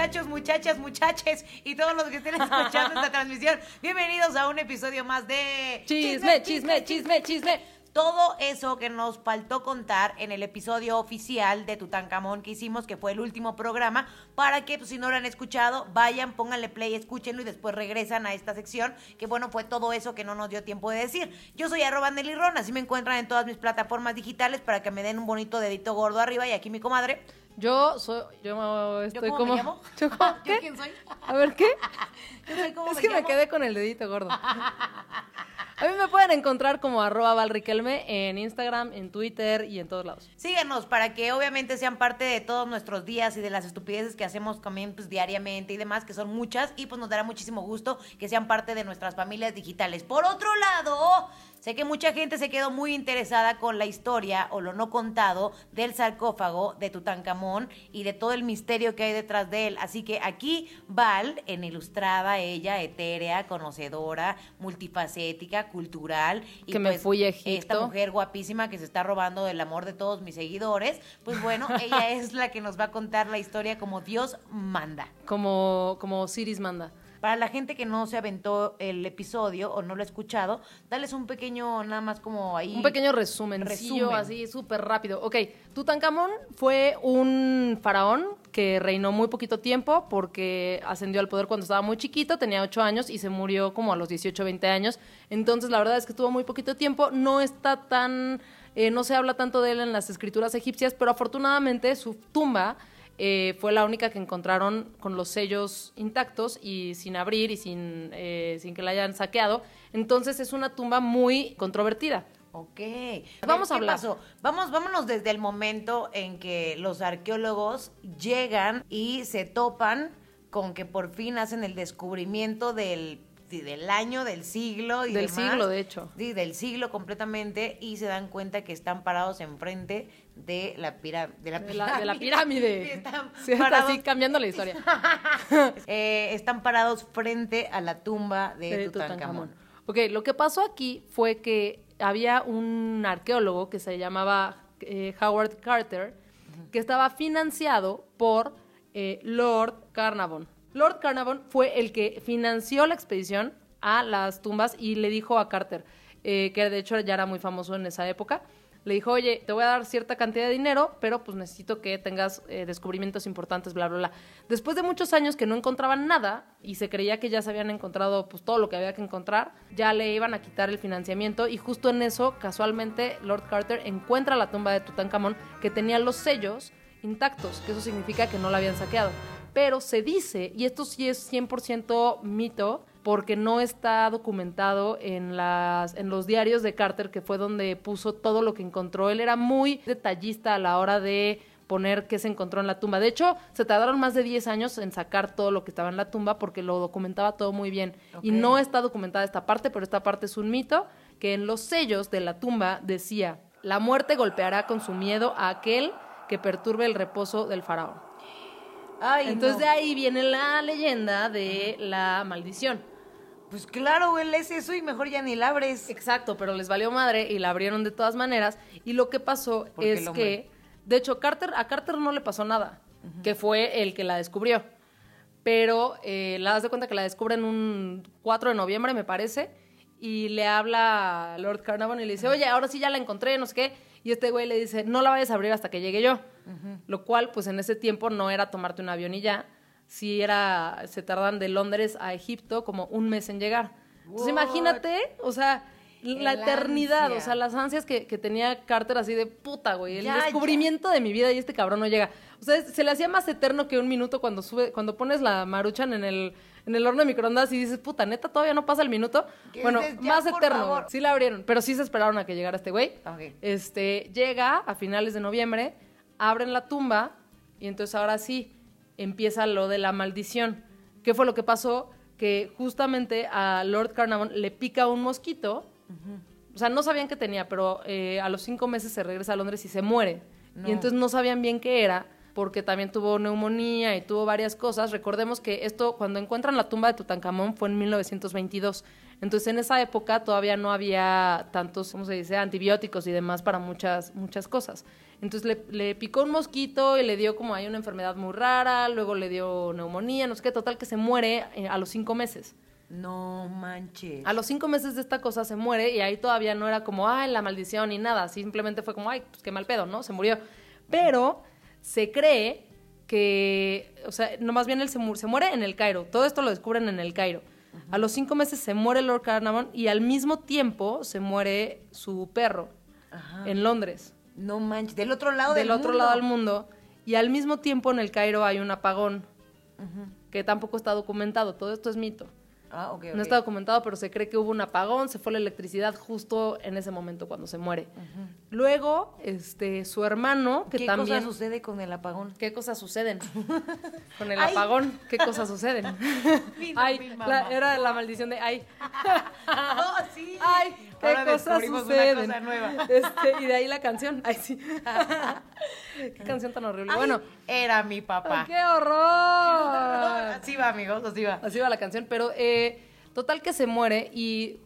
muchachos, muchachas, muchaches y todos los que estén escuchando esta transmisión. Bienvenidos a un episodio más de Chisme, chisme, chisme, chisme. Todo eso que nos faltó contar en el episodio oficial de Tutankamón que hicimos, que fue el último programa, para que pues, si no lo han escuchado, vayan, pónganle play, escúchenlo y después regresan a esta sección, que bueno, fue todo eso que no nos dio tiempo de decir. Yo soy arroba Nelly Ron, así me encuentran en todas mis plataformas digitales para que me den un bonito dedito gordo arriba y aquí mi comadre. Yo soy, yo estoy cómo como... me llamo? ¿Yo cómo? ¿Yo quién soy? A ver, ¿qué? Yo soy como es me que me quedé con el dedito gordo. A mí me pueden encontrar como arroba valriquelme en Instagram, en Twitter y en todos lados. Síguenos para que obviamente sean parte de todos nuestros días y de las estupideces que hacemos también pues, diariamente y demás, que son muchas, y pues nos dará muchísimo gusto que sean parte de nuestras familias digitales. Por otro lado, sé que mucha gente se quedó muy interesada con la historia o lo no contado del sarcófago de Tutankamón y de todo el misterio que hay detrás de él. Así que aquí Val, en ilustrada, ella, etérea, conocedora, multifacética, cultural. Y Que me pues, fui a Esta mujer guapísima que se está robando el amor de todos mis seguidores, pues bueno, ella es la que nos va a contar la historia como Dios manda. Como, como Siris manda. Para la gente que no se aventó el episodio o no lo ha escuchado, dales un pequeño, nada más como ahí. Un pequeño resumen, Resumen. así súper rápido. Ok, Tutankamón fue un faraón que reinó muy poquito tiempo porque ascendió al poder cuando estaba muy chiquito, tenía 8 años y se murió como a los 18, 20 años. Entonces la verdad es que estuvo muy poquito tiempo, no está tan, eh, no se habla tanto de él en las escrituras egipcias, pero afortunadamente su tumba eh, fue la única que encontraron con los sellos intactos y sin abrir y sin, eh, sin que la hayan saqueado. Entonces es una tumba muy controvertida. Ok. Vamos a ¿qué hablar. pasó? Vamos, vámonos desde el momento en que los arqueólogos llegan y se topan con que por fin hacen el descubrimiento del, del año, del siglo y Del demás. siglo, de hecho. Sí, del siglo completamente y se dan cuenta que están parados enfrente de la, pira- de la De la, de la Y pirámide. Están Sí, está parados, así cambiando la historia. eh, están parados frente a la tumba de, de Tutankamón. Tutankamón. Ok, lo que pasó aquí fue que había un arqueólogo que se llamaba eh, Howard Carter, que estaba financiado por eh, Lord Carnarvon. Lord Carnarvon fue el que financió la expedición a las tumbas y le dijo a Carter, eh, que de hecho ya era muy famoso en esa época, le dijo, oye, te voy a dar cierta cantidad de dinero, pero pues necesito que tengas eh, descubrimientos importantes, bla, bla, bla. Después de muchos años que no encontraban nada y se creía que ya se habían encontrado pues todo lo que había que encontrar, ya le iban a quitar el financiamiento y justo en eso, casualmente, Lord Carter encuentra la tumba de Tutankamón que tenía los sellos intactos, que eso significa que no la habían saqueado. Pero se dice, y esto sí es 100% mito, porque no está documentado en, las, en los diarios de Carter, que fue donde puso todo lo que encontró. Él era muy detallista a la hora de poner qué se encontró en la tumba. De hecho, se tardaron más de 10 años en sacar todo lo que estaba en la tumba porque lo documentaba todo muy bien. Y no está documentada esta parte, pero esta parte es un mito, que en los sellos de la tumba decía, la muerte golpeará con su miedo a aquel que perturbe el reposo del faraón. Ay, Entonces no. de ahí viene la leyenda de la maldición. Pues claro, güey, es eso y mejor ya ni la abres. Exacto, pero les valió madre y la abrieron de todas maneras. Y lo que pasó Porque es que, de hecho, Carter, a Carter no le pasó nada, que fue el que la descubrió. Pero eh, la das de cuenta que la descubren un 4 de noviembre, me parece, y le habla a Lord Carnarvon y le dice, oye, ahora sí ya la encontré, no sé qué. Y este güey le dice, no la vayas a abrir hasta que llegue yo. Lo cual, pues en ese tiempo no era tomarte un avión y ya. Sí era, se tardan de Londres a Egipto como un mes en llegar. Entonces imagínate, o sea, la El eternidad, ansia. o sea, las ansias que, que tenía Carter así de puta, güey. El Ya, descubrimiento de mi vida y este cabrón no llega. O sea, se le hacía más eterno que un minuto cuando sube, cuando pones la maruchan en el, en el horno de microondas y dices, puta, neta, todavía no pasa el minuto. Que Bueno, dices, "Ya, más eterno. favor". Sí la abrieron, pero sí se esperaron a que llegara este güey. Este, llega a finales de noviembre, abren la tumba y entonces ahora sí empieza lo de la maldición. ¿Qué fue lo que pasó? Que justamente a Lord Carnarvon le pica un mosquito. O sea, no sabían qué tenía, pero eh, a los cinco meses se regresa a Londres y se muere. No. Y entonces no sabían bien qué era, porque también tuvo neumonía y tuvo varias cosas. Recordemos que esto, cuando encuentran la tumba de Tutankamón, fue en 1922. Entonces, en esa época todavía no había tantos, ¿cómo se dice?, antibióticos y demás para muchas, muchas cosas. Entonces, le, le picó un mosquito y le dio como hay una enfermedad muy rara, luego le dio neumonía, no sé qué, total que se muere eh, a los cinco meses. No manches. A los cinco meses de esta cosa se muere y ahí todavía no era como, ay, la maldición ni nada. Simplemente fue como, ay, pues qué mal pedo, ¿no? Se murió. Pero se cree que, o sea, no más bien él se, mu- se muere en el Cairo. Todo esto lo descubren en el Cairo. A los cinco meses se muere Lord Carnarvon y al mismo tiempo se muere su perro Ajá. en Londres, No manches. Del otro lado del del otro mundo. lado del mundo. Y al mismo tiempo en el Cairo hay un apagón que tampoco está documentado. Todo esto es mito. Ah, No está documentado, pero se cree que hubo un apagón, se fue la electricidad justo en ese momento cuando se muere. Luego, este, su hermano, que ¿Qué también... cosa sucede con el apagón? ¿Qué cosas suceden? Con el Ay. apagón, ¿qué cosas suceden? Ay, mi la- mamá. era la maldición de ay. Oh, sí. Qué Ahora cosas suceden. Una cosa nueva. Este, y de ahí la canción. Ay, sí. qué canción tan horrible. Ay, bueno, Era mi papá. ¡qué horror! Así va, amigos, así va. Así va la canción, pero eh, total que se muere y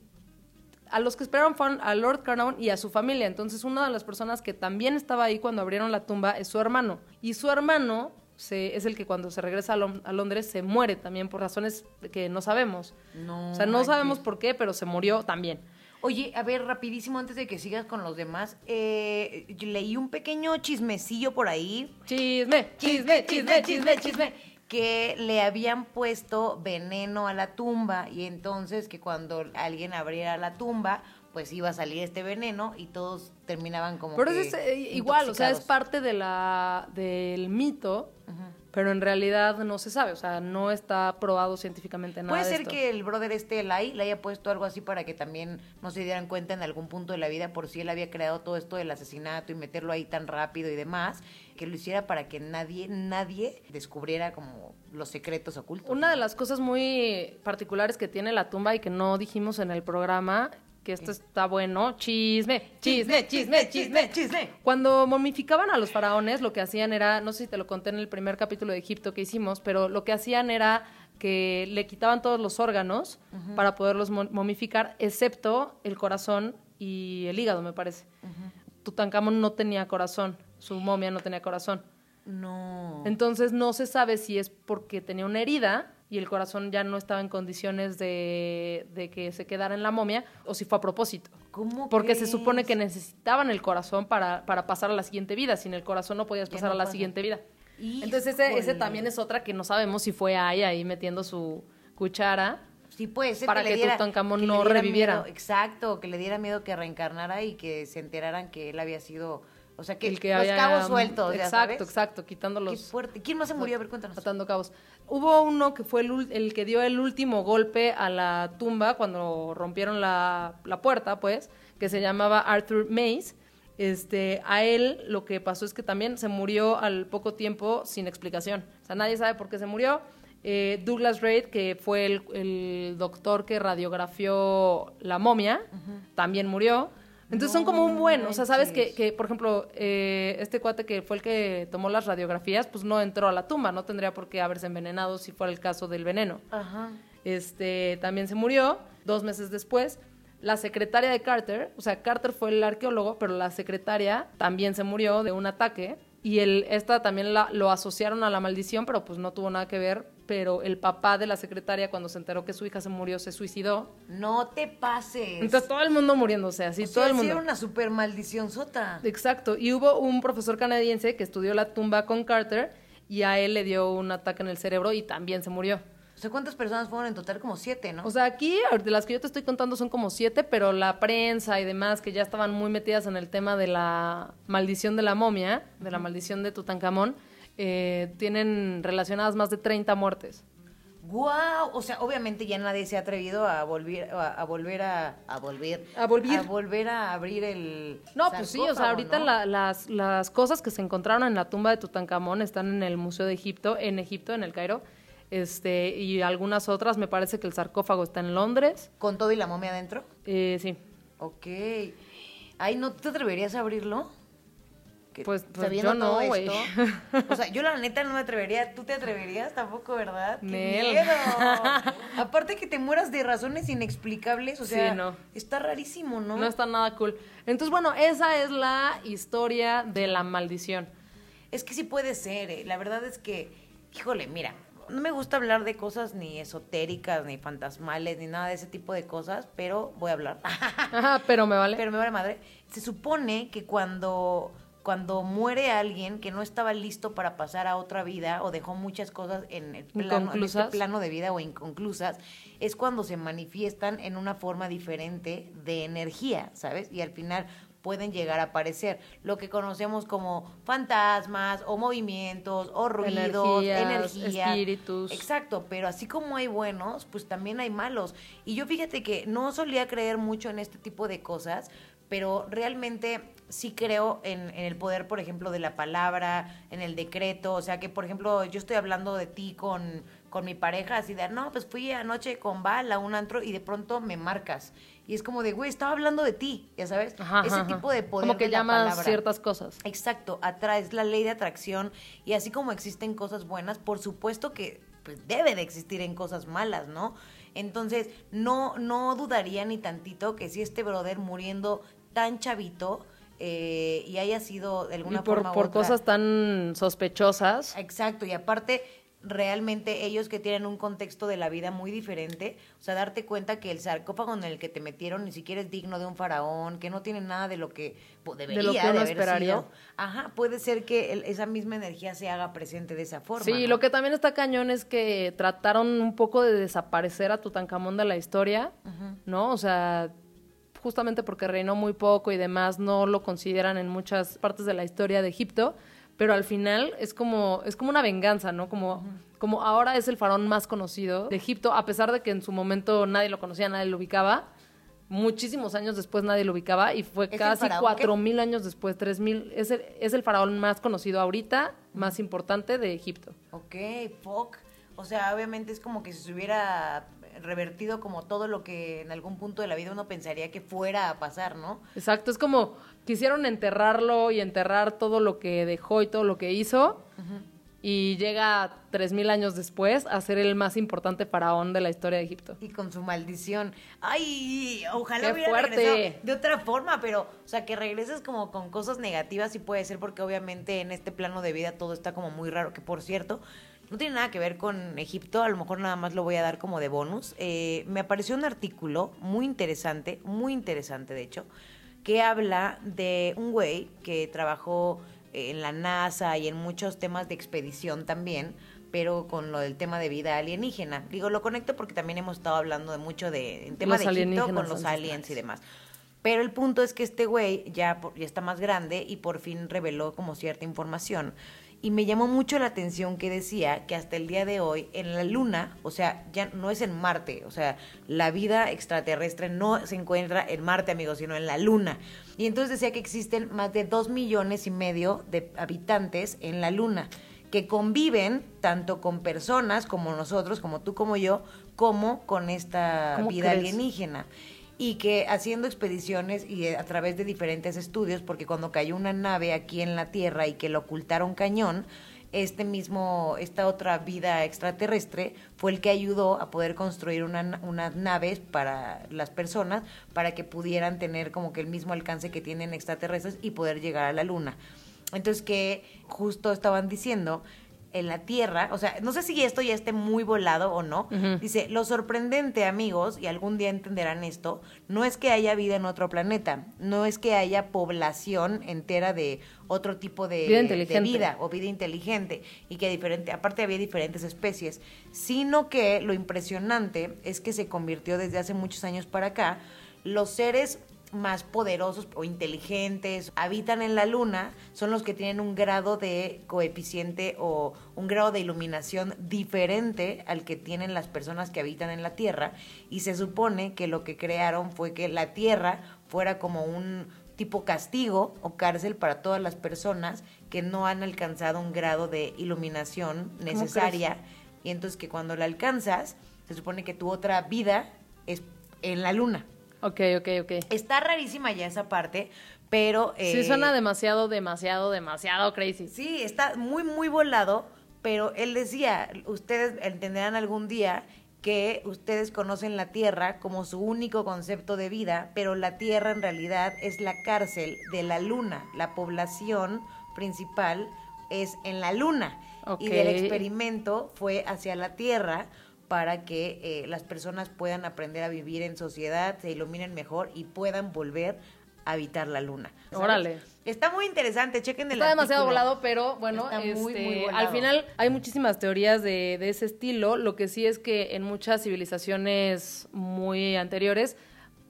a los que esperaron fueron a Lord Carnarvon y a su familia. Entonces, una de las personas que también estaba ahí cuando abrieron la tumba es su hermano. Y su hermano se, es el que cuando se regresa a, a Londres se muere también por razones que no sabemos. No. o sea, no sabemos por qué, pero se murió también. Oye, a ver, rapidísimo, antes de que sigas con los demás, eh, leí un pequeño chismecillo por ahí. Chisme, chisme, chisme, chisme, chisme. Que le habían puesto veneno a la tumba y entonces que cuando alguien abriera la tumba, pues iba a salir este veneno y todos terminaban como Pero que es eh, igual, o sea, es parte de la, del mito, pero en realidad no se sabe, o sea, no está probado científicamente nada. Puede de ser esto. que el brother este Lai le haya puesto algo así para que también no se dieran cuenta en algún punto de la vida por si él había creado todo esto del asesinato y meterlo ahí tan rápido y demás, que lo hiciera para que nadie, nadie descubriera como los secretos ocultos. Una de las cosas muy particulares que tiene la tumba y que no dijimos en el programa, que esto está bueno, chisme, chisme, chisme, chisme. chisme. Cuando momificaban a los faraones, lo que hacían era, no sé si te lo conté en el primer capítulo de Egipto que hicimos, pero lo que hacían era que le quitaban todos los órganos para poderlos mo- momificar, excepto el corazón y el hígado, me parece. Tutankamón no tenía corazón, su momia no tenía corazón. No. Entonces no se sabe si es porque tenía una herida y el corazón ya no estaba en condiciones de, de que se quedara en la momia o si fue a propósito. ¿Cómo Porque se supone que necesitaban el corazón para, para pasar a la siguiente vida. Sin el corazón no podías pasar no a la pasa. siguiente vida. Entonces ese, ese también es otra que no sabemos si fue ahí ahí metiendo su cuchara. Sí puede ser para que, que le diera, Tutankamón que le no reviviera. miedo- exacto, que le diera miedo que reencarnara y que se enteraran que él había sido, o sea, que, el que los cabos sueltos, ya Exacto, sabes. exacto, quitando Qué fuerte. ¿Quién más se murió? A ver, cuéntanos. atando cabos. Hubo uno que fue el, el que dio el último golpe a la tumba cuando rompieron la, la puerta, pues, que se llamaba Arthur Mace. Este, a él lo que pasó es que también se murió al poco tiempo sin explicación. O sea, nadie sabe por qué se murió. Eh, Douglas Reid, que fue el, el doctor que radiografió la momia, también murió. Entonces son como un buen, o sea, sabes que, que, por ejemplo, eh, este cuate que fue el que tomó las radiografías, pues no entró a la tumba, no tendría por qué haberse envenenado si fuera el caso del veneno. Ajá. Este, también se murió dos meses después. La secretaria de Carter, o sea, Carter fue el arqueólogo, pero la secretaria también se murió de un ataque. Y el, esta también la, lo asociaron a la maldición, pero pues no tuvo nada que ver. Pero el papá de la secretaria, cuando se enteró que su hija se murió, se suicidó. No te pases. Entonces todo el mundo muriéndose, así, O sea, todo el mundo. era una super maldición sota. Exacto. Y hubo un profesor canadiense que estudió la tumba con Carter y a él le dio un ataque en el cerebro y también se murió. O sea, ¿cuántas personas fueron en total? Como siete, ¿no? O sea, aquí, de las que yo te estoy contando, son como siete, pero la prensa y demás, que ya estaban muy metidas en el tema de la maldición de la momia, de la maldición de Tutankamón, eh, tienen relacionadas más de 30 muertes. ¡Guau! O sea, obviamente ya nadie se ha atrevido a volver a, a volver a, a volver A volver. a volver a abrir el No, pues sí, o sea, ahorita ¿no? la- las, las cosas que se encontraron en la tumba de Tutankamón están en el Museo de Egipto, en Egipto, en el Cairo, este, y algunas otras, me parece que el sarcófago está en Londres. con todo y la momia adentro. Eh, sí. Ok. Ay, ¿no te atreverías a abrirlo? Que Pues- pues sabiendo yo no, todo güey. esto, o sea, yo la neta no me atrevería, ¿tú te atreverías tampoco, verdad? ¡Qué Nel. miedo! Aparte que te mueras de razones inexplicables, o Sí, sea, no. está rarísimo, ¿no? No está nada cool. Entonces, bueno, esa es la historia de la maldición. Es que sí puede ser, eh. la verdad es que, híjole, mira, no me gusta hablar de cosas ni esotéricas, ni fantasmales, ni nada de ese tipo de cosas, pero voy a hablar. Ajá, pero me vale. Pero me vale madre. Se supone que cuando, cuando muere alguien que no estaba listo para pasar a otra vida o dejó muchas cosas en el plano, en este plano de vida o inconclusas, es cuando se manifiestan en una forma diferente de energía, ¿sabes? Y al final pueden llegar a aparecer lo que conocemos como fantasmas o movimientos o ruidos, Energías, energías, espíritus. Exacto, pero así como hay buenos, pues también hay malos. Y yo fíjate que no solía creer mucho en este tipo de cosas, pero realmente sí creo en, en el poder, por ejemplo, de la palabra, en el decreto. O sea, que, por ejemplo, yo estoy hablando de ti con, con mi pareja, así de, no, pues fui anoche con Val a un antro y de pronto me marcas. Y es como de, güey, estaba hablando de ti, ya sabes. Ajá, Ese ajá, tipo de poder Como que de la llamas ciertas cosas. Exacto, atraes la ley de atracción y así como existen cosas buenas, por supuesto que pues, debe de existir en cosas malas, ¿no? Entonces, no, no dudaría ni tantito que si este brother muriendo tan chavito eh, y haya sido de Y alguna por, forma u por otra- cosas tan sospechosas. Exacto, y aparte realmente ellos que tienen un contexto de la vida muy diferente, o sea, darte cuenta que el sarcófago en el que te metieron ni siquiera es digno de un faraón, que no tiene nada de lo que po- debería lo que de uno haber esperaría. sido. Ajá, puede ser que el- esa misma energía se haga presente de esa forma. Sí, ¿no? lo que también está cañón es que trataron un poco de desaparecer a Tutankamón de la historia, ¿no? O sea, justamente porque reinó muy poco y demás, no lo consideran en muchas partes de la historia de Egipto, pero al final es como, es como una venganza, ¿no? Como, como ahora es el faraón más conocido de Egipto, a pesar de que en su momento nadie lo conocía, nadie lo ubicaba. Muchísimos años después nadie lo ubicaba y fue casi cuatro mil años después, tres mil. Es el, es el faraón más conocido ahorita, más importante de Egipto. Ok, fuck. O sea, obviamente es como que si se hubiera revertido como todo lo que en algún punto de la vida uno pensaría que fuera a pasar, ¿no? Exacto, es como quisieron enterrarlo y enterrar todo lo que dejó y todo lo que hizo. Y llega tres mil años después a ser el más importante faraón de la historia de Egipto. Y con su maldición. Ay, ojalá Qué hubiera fuerte. regresado de otra forma, pero, o sea, que regreses como con cosas negativas sí puede ser porque obviamente en este plano de vida todo está como muy raro, que por cierto, no tiene nada que ver con Egipto, a lo mejor nada más lo voy a dar como de bonus. Eh, me apareció un artículo muy interesante, muy interesante de hecho, que habla de un güey que trabajó en la NASA y en muchos temas de expedición también, pero con lo del tema de vida alienígena. Digo, lo conecto porque también hemos estado hablando de mucho de en tema Los de Egipto con los aliens y demás. Pero el punto es que este güey ya, ya está más grande y por fin reveló como cierta información. Y me llamó mucho la atención que decía que hasta el día de hoy en la Luna, o sea, ya no es en Marte, o sea, la vida extraterrestre no se encuentra en Marte, amigos, sino en la Luna. Y entonces decía que existen más de dos millones y medio de habitantes en la Luna que conviven tanto con personas como nosotros, como tú, como yo, como con esta ¿Cómo vida crees? alienígena y que haciendo expediciones y eh, a través de diferentes estudios, porque cuando cayó una nave aquí en la Tierra y que lo ocultaron cañón, este mismo, esta otra vida extraterrestre fue el que ayudó a poder construir una na- unas naves para las personas para que pudieran tener como que el mismo alcance que tienen extraterrestres y poder llegar a la luna. Entonces que justo estaban diciendo en la Tierra, o sea, no sé si esto ya esté muy volado o no. Dice, lo sorprendente, amigos, y algún día entenderán esto, no es que haya vida en otro planeta, no es que haya población entera de otro tipo de, Vida de vida o vida inteligente y que diferente, aparte había diferentes especies, sino que lo impresionante es que se convirtió desde hace muchos años para acá los seres más poderosos o inteligentes habitan en la luna son los que tienen un grado de coeficiente o un grado de iluminación diferente al que tienen las personas que habitan en la Tierra. Y se supone que lo que crearon fue que la Tierra fuera como un tipo castigo o cárcel para todas las personas que no han alcanzado un grado de iluminación necesaria. Y entonces que cuando la alcanzas se supone que tu otra vida es en la luna. Ok, ok, ok. Está rarísima ya esa parte, pero... sí, eh, suena demasiado, demasiado, demasiado crazy. Sí, está muy, muy volado, pero él decía, ustedes entenderán algún día que ustedes conocen la Tierra como su único concepto de vida, pero la Tierra en realidad es la cárcel de la Luna. La población principal es en la Luna. Y del experimento fue hacia la Tierra para que eh, las personas puedan aprender a vivir en sociedad, se iluminen mejor y puedan volver a habitar la Luna. ¿sabes? Órale. Está muy interesante, chequen el Está demasiado volado, pero bueno, Está muy, este, muy volado. al final hay muchísimas teorías de, de ese estilo. Lo que sí es que en muchas civilizaciones muy anteriores,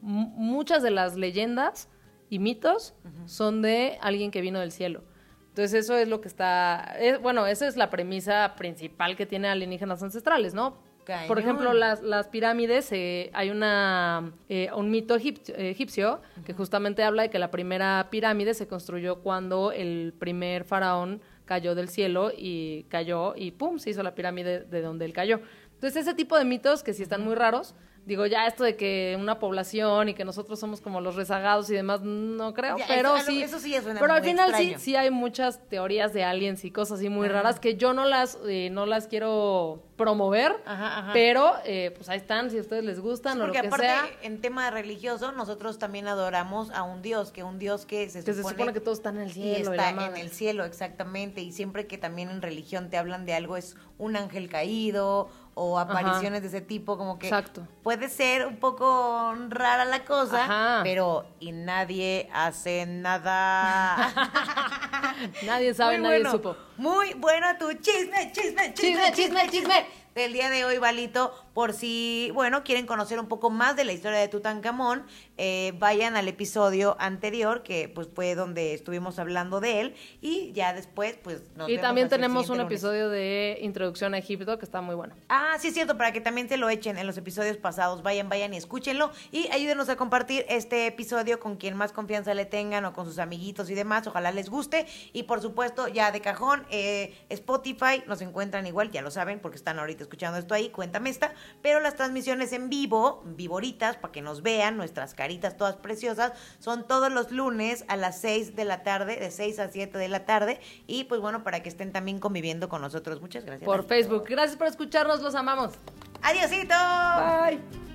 muchas de las leyendas y mitos son de alguien que vino del cielo. Entonces eso es lo que está, es- bueno, esa es la premisa principal que tiene alienígenas ancestrales, ¿no? Cañón. Por ejemplo, las, las pirámides, eh, hay una, eh, un mito egip- egipcio que justamente habla de que la primera pirámide se construyó cuando el primer faraón cayó del cielo y cayó y pum, se hizo la pirámide de donde él cayó. Entonces, ese tipo de mitos que sí están muy raros, digo, ya esto de que una población y que nosotros somos como los rezagados y demás, no creo, Ya, pero eso- sí. eso sí suena pero al final extraño. sí, sí hay muchas teorías de aliens y cosas así muy raras que yo no las, eh, no las quiero promover, Ajá, ajá. pero pues eh, pues ahí están, si a ustedes les gustan Sí, o lo porque que aparte, sea. en tema religioso, nosotros también adoramos a un Dios, que un Dios que se Que supone, se supone que todos están en el cielo. y está en el cielo, exactamente. Y siempre que también en religión te hablan de algo, es un ángel caído o apariciones de ese tipo, como que Exacto. puede ser un poco rara la cosa, Ajá. pero y nadie hace nada. Nadie sabe, Muy nadie bueno, supo. Muy bueno tu chisme, chisme, chisme, chisme, chisme, Del día de hoy, Valito, por si, bueno, quieren conocer un poco más de la historia de Tutankamón, eh, vayan al episodio anterior, que pues fue donde estuvimos hablando de él, y ya después, pues nos Y vemos también tenemos un lunes. episodio de Introducción a Egipto que está muy bueno. Ah, sí es cierto, para que también se lo echen en los episodios pasados. Vayan, vayan y escúchenlo. Y ayúdenos a compartir este episodio con quien más confianza le tengan o con sus amiguitos y demás. Ojalá les guste. Y por supuesto, ya de cajón, eh, Spotify nos encuentran igual, ya lo saben, porque están ahorita escuchando esto ahí, cuéntame esta. Pero las transmisiones en vivo, vivoritas, para que nos vean, nuestras caritas todas preciosas, son todos los lunes a las 6 de la tarde, de 6 a 7 de la tarde. Y pues bueno, para que estén también conviviendo con nosotros. Muchas gracias. Por Facebook. Gracias por escucharnos, los amamos. Adiósito. Bye.